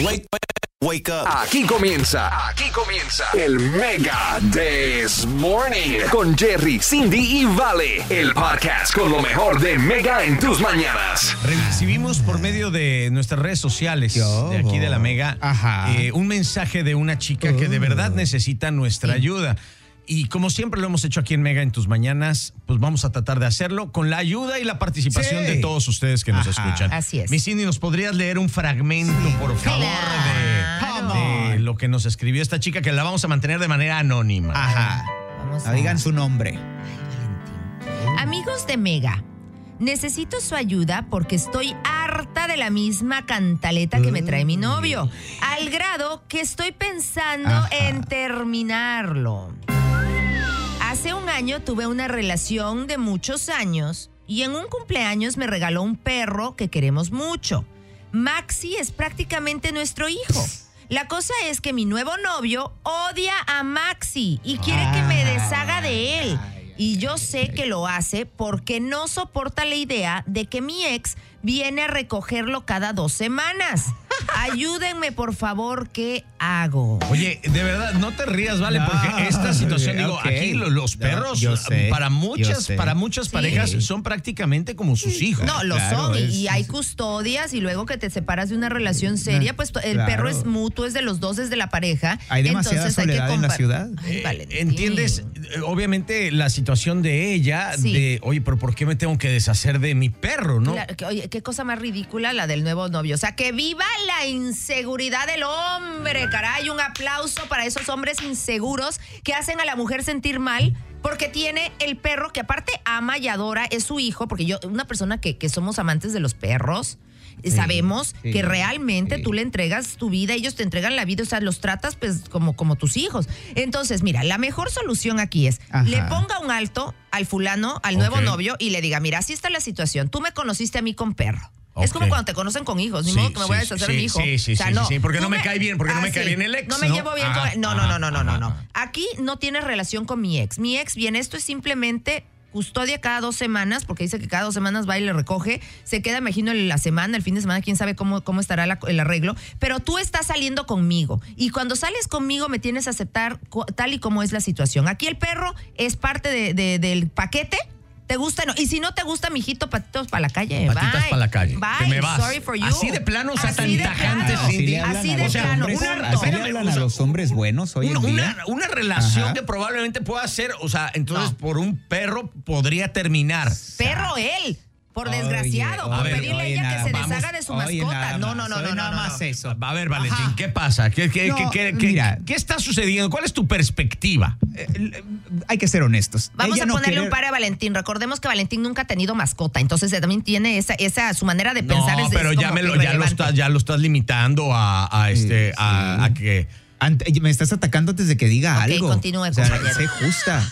Wake, wake up. Aquí comienza, aquí comienza el Mega This Morning con Jerry, Cindy y Vale, el podcast con lo mejor de Mega en tus mañanas. Recibimos por medio de nuestras redes sociales de aquí de la Mega Ajá. eh, un mensaje de una chica que de verdad necesita nuestra ayuda. Y como siempre lo hemos hecho aquí en Mega en tus mañanas, pues vamos a tratar de hacerlo con la ayuda y la participación Sí. de todos ustedes que nos Ajá. escuchan. Así es. Mi Cindy, ¿nos podrías leer un fragmento, por favor, Claro. de, de lo que nos escribió esta chica que la vamos a mantener de manera anónima? Ajá. Vamos a- digan su nombre. Amigos de Mega, necesito su ayuda porque estoy harta de la misma cantaleta que me trae mi novio, al grado que estoy pensando Ajá. en terminarlo. Hace un año tuve una relación de muchos años y en un cumpleaños me regaló un perro que queremos mucho. Maxi es prácticamente nuestro hijo. La cosa es que mi nuevo novio odia a Maxi y quiere que me deshaga de él. Y yo sé que lo hace porque no soporta la idea de que mi ex viene a recogerlo cada dos semanas. Ayúdenme, por favor, ¿qué hago? Oye, de verdad, no te rías, ¿vale? No, Porque esta situación, digo, aquí lo- los perros, sé, para muchas, para muchas Sí. parejas, son prácticamente como sus hijos. No, lo Claro, son. y- es- y hay custodias y luego que te separas de una relación seria, pues el Claro. perro es mutuo, es de los dos, es de la pareja. Hay demasiada Entonces hay que soledad en la ciudad. Ay, Eh, Valentín. ¿Entiendes? Eh, Obviamente la situación de ella, Sí. de, oye, pero ¿por qué me tengo que deshacer de mi perro, no? Claro, que- oye, qué cosa más ridícula la del nuevo novio. O sea, que viva la inseguridad del hombre, caray. Un aplauso para esos hombres inseguros que hacen a la mujer sentir mal porque tiene el perro que aparte ama y adora, es su hijo, porque yo, una persona que, que somos amantes de los perros. Sabemos sí, que realmente sí. tú le entregas tu vida, ellos te entregan la vida, o sea, los tratas pues como, como tus hijos. Entonces, mira, la mejor solución aquí es, Ajá. le ponga un alto al fulano, al nuevo novio, y le diga, mira, así está la situación, tú me conociste a mí con perro. Es como cuando te conocen con hijos, ni Sí, modo que me voy a deshacer sí, mi hijo. sí, sí, sí, sí, sí, porque no me cae bien, porque no me cae bien el ex, No me ¿no? llevo bien Ajá, con No, no, no, no, no, no, no. Aquí no tienes relación con mi ex. Mi ex, bien, esto es simplemente custodia cada dos semanas, porque dice que cada dos semanas va y le recoge, se queda, imagino, en la semana, el fin de semana, quién sabe cómo, cómo estará la- el arreglo, pero tú estás saliendo conmigo y cuando sales conmigo me tienes que aceptar tal y como es la situación. Aquí el perro es parte de- de- del paquete. ¿Te gusta? No. Y si no te gusta, mijito, patitos para la calle. Patitas para la calle. Bye. Te me vas. Sorry for you. Así de plano, o sea, Así tan de tajante, plano. Cindy. Así a de los plano. así le hablan a los hombres buenos hoy Una, en día. una- una relación Ajá. que probablemente pueda ser, o sea, entonces No. por un perro podría terminar. Perro él. Por desgraciado, oye, por pedirle a ella que se más. deshaga de su Oye, mascota. nada No, no, no, no, nada no, más no. eso. A ver, Valentín, Ajá. ¿qué pasa? ¿Qué, qué- No, qué- qué- qué- mira. qué está sucediendo? ¿Cuál es tu perspectiva? Eh, Hay que ser honestos. Vamos Ella a no ponerle quiere- un par a Valentín. Recordemos que Valentín nunca ha tenido mascota, entonces él también tiene esa, esa su manera de pensar no, es, pero es ya, me lo, ya, lo estás, ya lo estás limitando a, a este, Sí, a, sí. a que... Ante- me estás atacando antes de que diga Ok, algo. continúe, o sea, sé justa.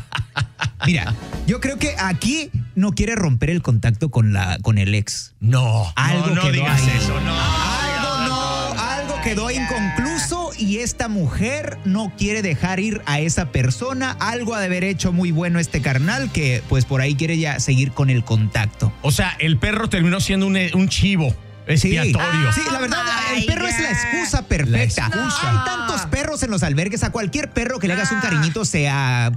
Mira, yo creo que aquí no quiere romper el contacto con la con el ex. No, Algo no, no quedó digas ahí. eso, no. Algo no, algo quedó inconcluso y esta mujer no quiere dejar ir a esa persona. Algo ha de haber hecho muy bueno este carnal que pues por ahí quiere ya seguir con el contacto. O sea, el perro terminó siendo un, un chivo expiatorio. Sí, la verdad, Oh el perro es la excusa perfecta. La excusa. Hay tantos perros en los albergues, a cualquier perro que le hagas un Ah. cariñito se, ah,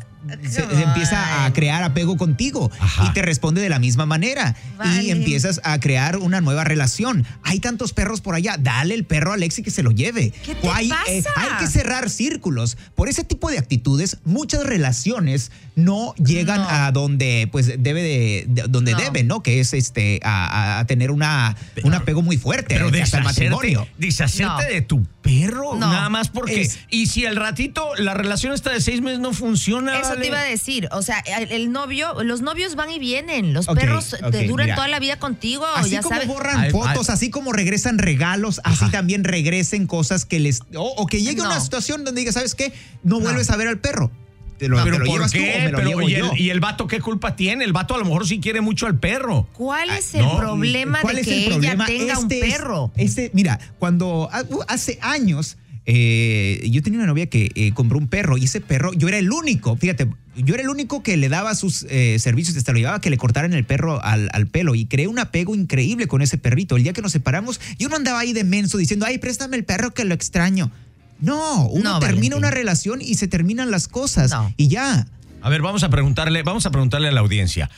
se- empieza a crear apego contigo Ajá. y te responde de la misma manera Vale. y empiezas a crear una nueva relación. Hay tantos perros por allá, dale el perro a Alexi que se lo lleve. ¿Qué te hay, pasa? hay que cerrar círculos. Por ese tipo de actitudes, muchas relaciones no llegan No. a donde pues debe de, de- donde No. deben, ¿no? Que es este a, tener una un apego muy fuerte Pero hasta el matrimonio. deshacerte No. de tu perro, nada más porque. Es- y si al ratito la relación está de seis meses no funciona. Eso vale. te iba a decir, o sea, el, novio, los novios van y vienen, los perros te duran mira. toda la vida contigo, Así ya como sabes. borran Ay, fotos, ay. así como regresan regalos, así también regresen cosas que les. O, o que llegue No. una situación donde digas, ¿sabes qué? No vuelves a ver al perro. Te lo, te Pero lo ¿por llevas tú qué? o me lo Pero, llevo ¿y, yo. el, ¿Y el vato qué culpa tiene? El vato a lo mejor sí quiere mucho al perro. ¿Cuál es Ay, el no. problema ¿Cuál de es que el ella problema? tenga un Este es- perro? Este, mira, cuando ah, uh, hace años eh, yo tenía una novia que eh, compró un perro y ese perro, yo era el único, fíjate, yo era el único que le daba sus eh, servicios, hasta lo llevaba a que le cortaran el perro al, al pelo y creé un apego increíble con ese perrito. El día que nos separamos, yo no andaba ahí de menso diciendo, ay, préstame el perro que lo extraño. No, uno No, termina Valentín. una relación y se terminan las cosas No. y ya. A ver, vamos a preguntarle, vamos a preguntarle a la audiencia.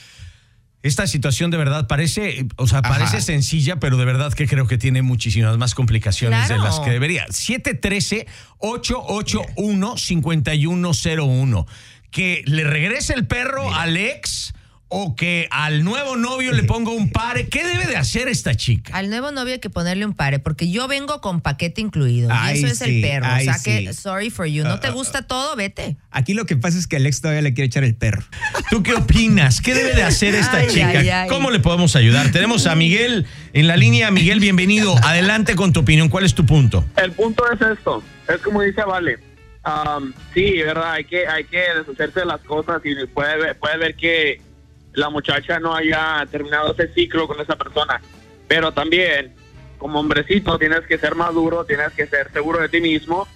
Esta situación de verdad parece, o sea, Ajá. parece sencilla, pero de verdad que creo que tiene muchísimas más complicaciones Claro. de las que debería. 713-881-5101. Que le regrese el perro al ex o que al nuevo novio le ponga un pare. ¿Qué debe de hacer esta chica? Al nuevo novio hay que ponerle un pare, porque yo vengo con paquete incluido. Ay, y eso es el perro. ay, o sea que, sí. sorry for you. Ah, ¿No te gusta todo? Vete. Aquí lo que pasa es que Alex todavía le quiere echar el perro. ¿Tú qué opinas? ¿Qué debe de hacer esta Ay, chica? ay, ay. ¿Cómo le podemos ayudar? Tenemos a Miguel en la línea. Miguel, bienvenido. Adelante con tu opinión. ¿Cuál es tu punto? El punto es esto, es como dice Vale, Am, sí, verdad, hay que hay que deshacerse de las cosas y puede puede ver que la muchacha no haya terminado ese ciclo con esa persona, pero también como hombrecito tienes que ser maduro, tienes que ser seguro de ti mismo.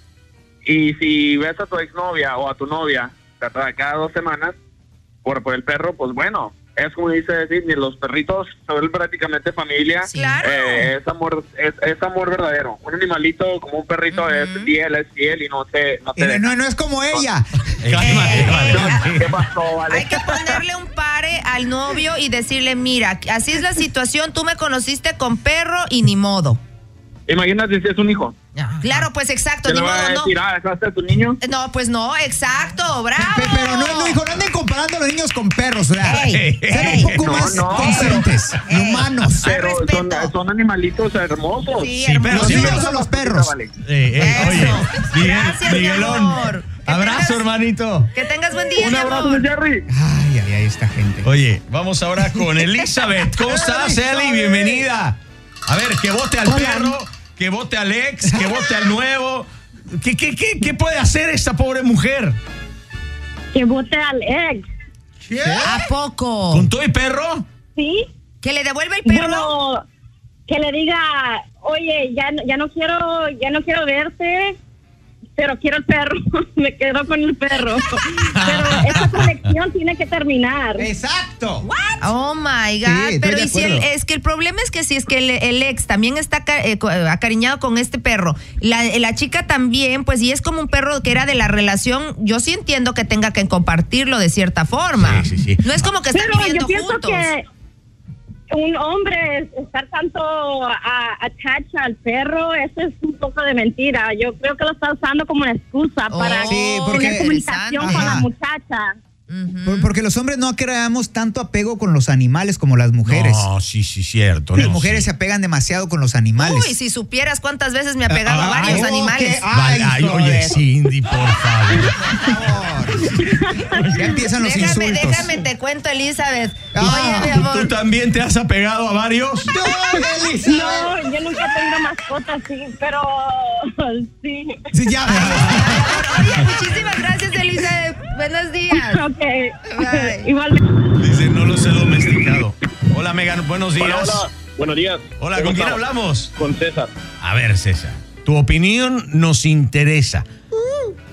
Y si ves a tu exnovia o a tu novia cada dos semanas por, por el perro, pues bueno, es como dice Sidney, los perritos se vuelven prácticamente familia. Sí. Claro. Eh, es amor, es, es amor verdadero. Un animalito como un perrito es fiel, es fiel y no te, no te no, no es como ella. Valentín. ¿Qué pasó, Vale? Hay que ponerle un pare al novio y decirle, mira, así es la situación, tú me conociste con perro y ni modo. Imagínate si es un hijo. Claro, pues exacto, Te ni lo va a modo, no. decir, ah, a tu niño. No, pues no, exacto, bravo. Pe- Pero no, no, hijo, no anden comparando a los niños con perros. O sea, Ey, sean ey. un poco No, más no, conscientes y Ey. humanos. Pero son, animalitos hermosos. Sí, Sí, pero hermoso. Los niños son los perros. Vale. Eh, eh, Eso. oye, Miguel, Gracias, mi Miguelón. amor. Abrazo, tengas- hermanito. Que tengas buen día, Un abrazo, amor. Jerry. Ay, ay, ay, esta gente. Oye, vamos ahora con Elizabeth. ¿Cómo estás, Eli? Bienvenida. A ver, que vote al perro, que vote al ex, que vote al nuevo. ¿Qué, qué, qué, qué puede hacer esta pobre mujer? que vote al ex. ¿A poco? ¿Con todo y perro? ¿Sí? ¿Que le devuelve el perro? Bueno, que le diga, oye, ya, no- ya no quiero, ya no quiero verte, pero quiero el perro. Me quedo con el perro. pero esa conexión tiene que terminar. Exacto. Oh my God. Sí, Pero y si el- es que el problema es que si es que el, el ex también está eh, co- eh, acariñado con este perro, la, la chica también, pues, y es como un perro que era de la relación, yo sí entiendo que tenga que compartirlo de cierta forma. Sí, sí, sí. No es como que están Pero viviendo yo pienso juntos. que un hombre estar tanto attached al perro, eso es un poco de mentira. Yo creo que lo está usando como una excusa Oh, para Sí, porque- tener comunicación con la muchacha. Porque los hombres no creamos tanto apego con los animales como las mujeres. No, sí, sí, cierto. Las no, mujeres sí. se apegan demasiado con los animales. Uy, si supieras cuántas veces me ha pegado a Ah, varios oh, animales. qué- Ay, Vale, ay, oye. Cindy, por favor. Ya empiezan los déjame, insultos. déjame te cuento, Elizabeth. Ah, Oye, mi ¿Tú amor. también te has apegado a varios? No, Elizabeth. No, yo nunca tengo mascotas, sí, pero sí. Sí, ya. Oye, muchísimas gracias. Buenos días. Ok. Igualmente. Dice, no los he domesticado. Hola, Megan, buenos días. Hola, hola. Buenos días. Hola, ¿Cómo ¿con quién estamos? hablamos? Con César. A ver, César, tu opinión nos interesa.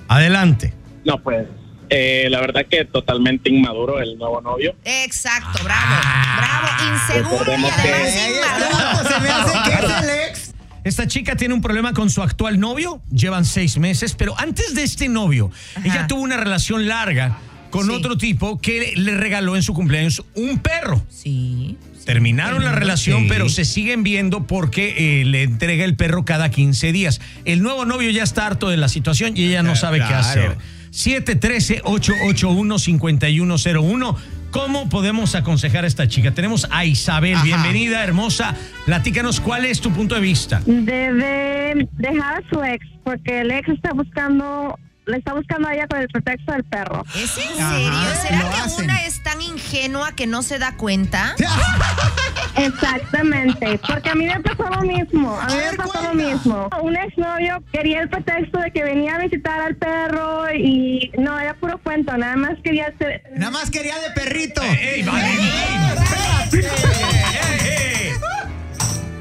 Adelante. No, pues, eh, la verdad que totalmente inmaduro el nuevo novio. Exacto, bravo. Bravo, inseguro y que- además inmaduro. se me hace que es el ex. Esta chica tiene un problema con su actual novio, llevan seis meses, pero antes de este novio, ella tuvo una relación larga con Sí. otro tipo que le regaló en su cumpleaños un perro. Sí. Terminaron la relación, Sí. pero se siguen viendo porque eh, le entrega el perro cada 15 días. El nuevo novio ya está harto de la situación y ella no sabe qué hacer. 713-881-5101. ¿Cómo podemos aconsejar a esta chica? Tenemos a Isabel. Ajá. Bienvenida, hermosa. Platícanos cuál es tu punto de vista. Debe dejar a su ex, porque el ex está buscando, le está buscando a ella con el pretexto del perro. ¿Es en Ajá, serio? ¿Será que hacen. una es tan ingenua que no se da cuenta? Exactamente, porque a mí me pasó lo mismo, a mí me pasó lo mismo. Un exnovio quería el pretexto de que venía a visitar al perro y no, era puro cuento, nada más quería hacer... Nada más quería de perrito. ¡Ey, Valentín! ¡Ey, ey!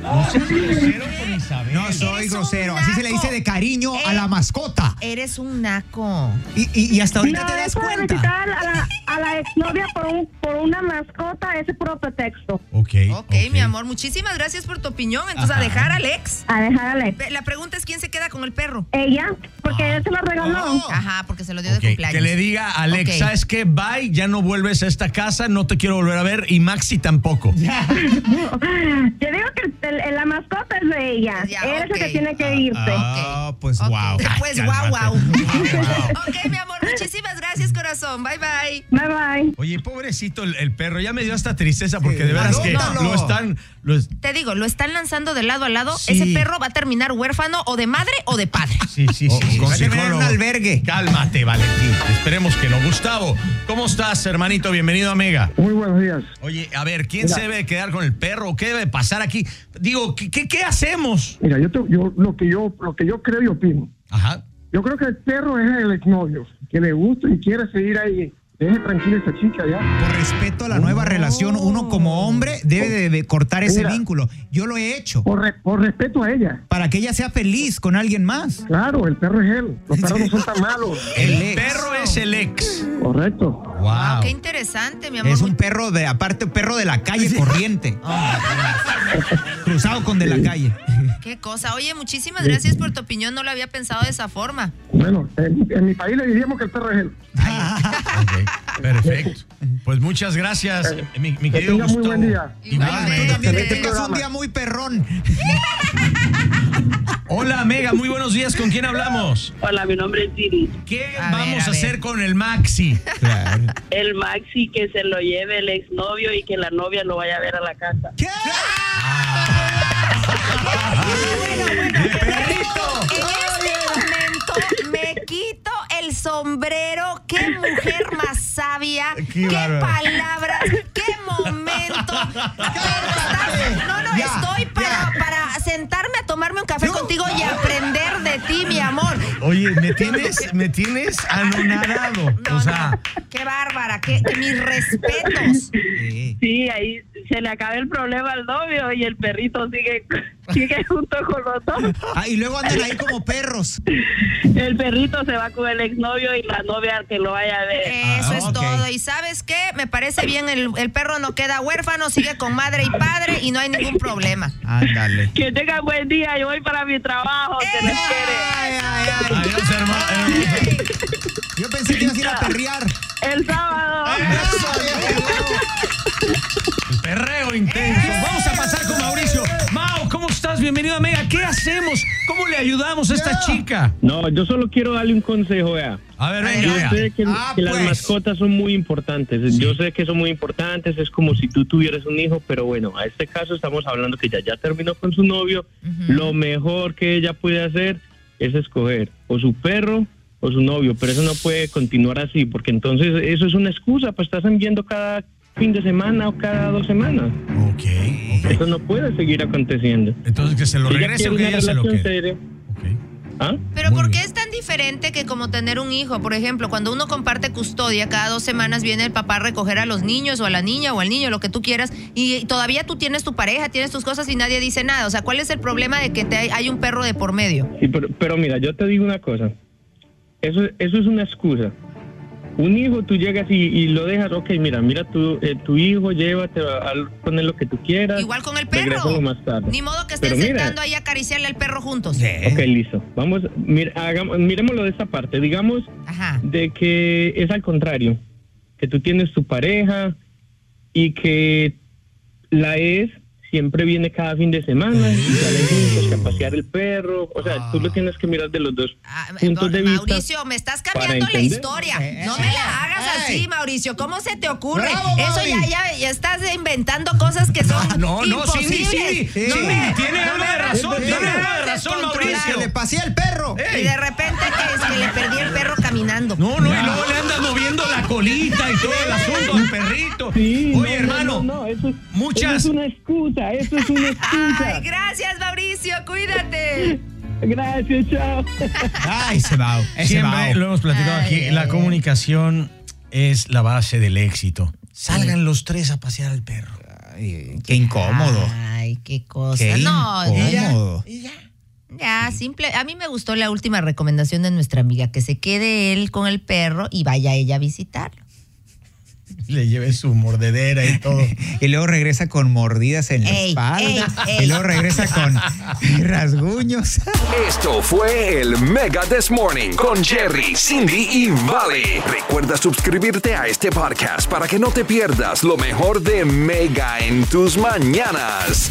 No seas grosero con Isabel. No soy grosero, así se le dice de cariño a Eh, la mascota. Eres un naco. Y, y- y hasta ahorita No, te das cuenta. a la, a la exnovia por, un, por una mascota es puro pretexto. Ok. ok, mi amor, muchísimas gracias por tu opinión. Entonces, a dejar al ex. A dejarle. Ve, La pregunta es quién se queda con el perro. Ella, porque él se lo regaló. Oh. Ajá, porque se lo dio de cumpleaños. Que le diga a Alex, Ok. ¿sabes qué? Bye, ya no vuelves a esta casa, no te quiero volver a ver y Maxi tampoco. Yo digo que el- el- la mascota es de ella. Él es el que tiene que irse. Ah, pues Ok, wow. Pues guau, guau. ok, mi amor, muchísimas gracias, corazón. Bye, bye. Bye bye. Oye, pobrecito el, el perro, ya me dio hasta tristeza porque de veras que Adóptalo. lo están... lo es- Te digo, lo están lanzando de lado a lado. Sí. Ese perro va a terminar huérfano o de madre o de padre. Sí, sí, sí. va a en un albergue. Cálmate, Valentín. Esperemos que no. Gustavo, ¿cómo estás, hermanito? Bienvenido a Mega. Muy buenos días. Oye, a ver, ¿quién se debe quedar con el perro? ¿Qué debe pasar aquí? Digo, ¿qué, qué, qué hacemos? Mira, yo, te- yo lo que yo lo que yo creo y opino. Ajá. Yo creo que el perro es el exnovio que le gusta y quiere seguir ahí. Deje tranquila esa chica ya. Por respeto a la nueva relación, uno como hombre debe de, de cortar ese Mira. vínculo. Yo lo he hecho. Por, re- por respeto a ella. Para que ella sea feliz con alguien más. Claro, el perro es él. Los perros no son tan malos. El, perro es el ex. Correcto. Wow. Wow, qué interesante, mi amor. Es un perro de, aparte, perro de la calle corriente. Cruzado con de la calle. Qué cosa. Oye, muchísimas gracias por tu opinión. No lo había pensado de esa forma. Bueno, en, en mi país le diríamos que el perro es él. Ok, perfecto. Pues muchas gracias, mi, mi Que querido muy buen día. Igualmente. Tú también Excelente tengas un día muy perrón. Hola, Mega, muy buenos días. ¿Con quién hablamos? Hola, mi nombre es Didi. ¿Qué A ver, vamos a hacer con el Maxi? El Maxi que se lo lleve el exnovio y que la novia lo vaya a ver a la casa. ¿Qué? En sombrero. Qué mujer más sabia. Qué palabras. Qué momento. Estás- no, no, Ya, estoy para, sentarme a tomarme un café No. contigo y aprender de ti, mi amor. Oye, me tienes, me tienes anonadado. No, o sea, no, qué bárbara, qué, mis respetos. Sí. Sí, ahí se le acaba el problema al novio y el perrito sigue, sigue junto con los dos. Ah, y luego andan ahí como perros. El perrito se va con el exnovio y la novia que lo vaya a ver. Eso Ah, es todo. Y sabes qué, me parece bien, el, el perro no queda huérfano, sigue con madre y padre y no hay ningún problema. Ándale. Que tengan buen día, yo voy para mi trabajo, se les quiere. Ay, ay, ay. adiós, hermano. Yo pensé que ibas a ir a perrear. El sábado. El perreo intenso. Vamos a pasar con Mauricio. Mau, ¿cómo estás? Bienvenido a Mega. ¿Qué hacemos? ¿Cómo le ayudamos a esta chica? No, yo solo quiero darle un consejo, vea. A ver, venga, Yo vea. sé que, Ah, que las pues. mascotas son muy importantes. Yo sé que son muy importantes. Es como si tú tuvieras un hijo, pero bueno, a este caso estamos hablando que ya ya terminó con su novio. Lo mejor que ella puede hacer es escoger o su perro o su novio, pero eso no puede continuar así, porque entonces eso es una excusa, pues estás enviando cada fin de semana o cada dos semanas. Ok, ok. Eso no puede seguir aconteciendo. Entonces que se lo regrese o quiere que una ella se lo relación quede. seria. ¿ah? Pero Muy ¿por bien. qué es tan diferente que como tener un hijo? Por ejemplo, cuando uno comparte custodia, cada dos semanas viene el papá a recoger a los niños o a la niña o al niño, lo que tú quieras, y todavía tú tienes tu pareja, tienes tus cosas y nadie dice nada. O sea, ¿cuál es el problema de que te hay, hay un perro de por medio? Sí, pero, pero mira, yo te digo una cosa. Eso, eso es una excusa. Un hijo, tú llegas y, y lo dejas, ok, mira, mira tu, eh, tu hijo, llévate, a, a poner lo que tú quieras. Igual con el perro. más tarde. Ni modo que estén Pero mira. sentando ahí a acariciarle al perro juntos. Ok, listo. Vamos, mira, hagamos, miremoslo de esta parte. Digamos Ajá. de que es al contrario, que tú tienes tu pareja y que la es siempre viene cada fin de semana y salen juntos a pasear el perro. O sea, tú lo tienes que mirar de los dos Ah, puntos de vista. Mauricio, me estás cambiando la historia. Eh, No eh, me la hagas ey. así, Mauricio. ¿Cómo se te ocurre? Bravo, Eso ya, ya, ya estás inventando cosas que son No, no, Cindy, imposibles. Cindy. No Cindy, me- tiene no algo de razón, no tiene algo de razón, descontrolar. Que le pasé al perro. Y de repente que es que le perdí el perro caminando. No, no, y luego le moviendo la colita y todo el asunto al perrito. Sí, Oye, no, hermano, no, no, eso, es- muchas- eso es una excusa, eso es una excusa. Ay, gracias, Mauricio. Cuídate. Gracias, chao. Ay, se va. Siempre lo hemos platicado Ay, aquí, ay, la ay. comunicación es la base del éxito. Salgan los tres a pasear al perro. Ay, qué incómodo. Ay, qué cosa. Qué no, incómodo. Ya, simple. A mí me gustó la última recomendación de nuestra amiga, que se quede él con el perro y vaya ella a visitarlo. Le lleve su mordedera y todo. Y luego regresa con mordidas en la Ey, espalda. ey, ey. Y luego regresa con rasguños. Esto fue el Mega This Morning con Jerry, Cindy y Vale. Recuerda suscribirte a este podcast para que no te pierdas lo mejor de Mega en tus mañanas.